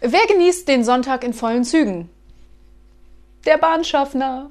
Wer genießt den Sonntag in vollen Zügen? Der Bahnschaffner.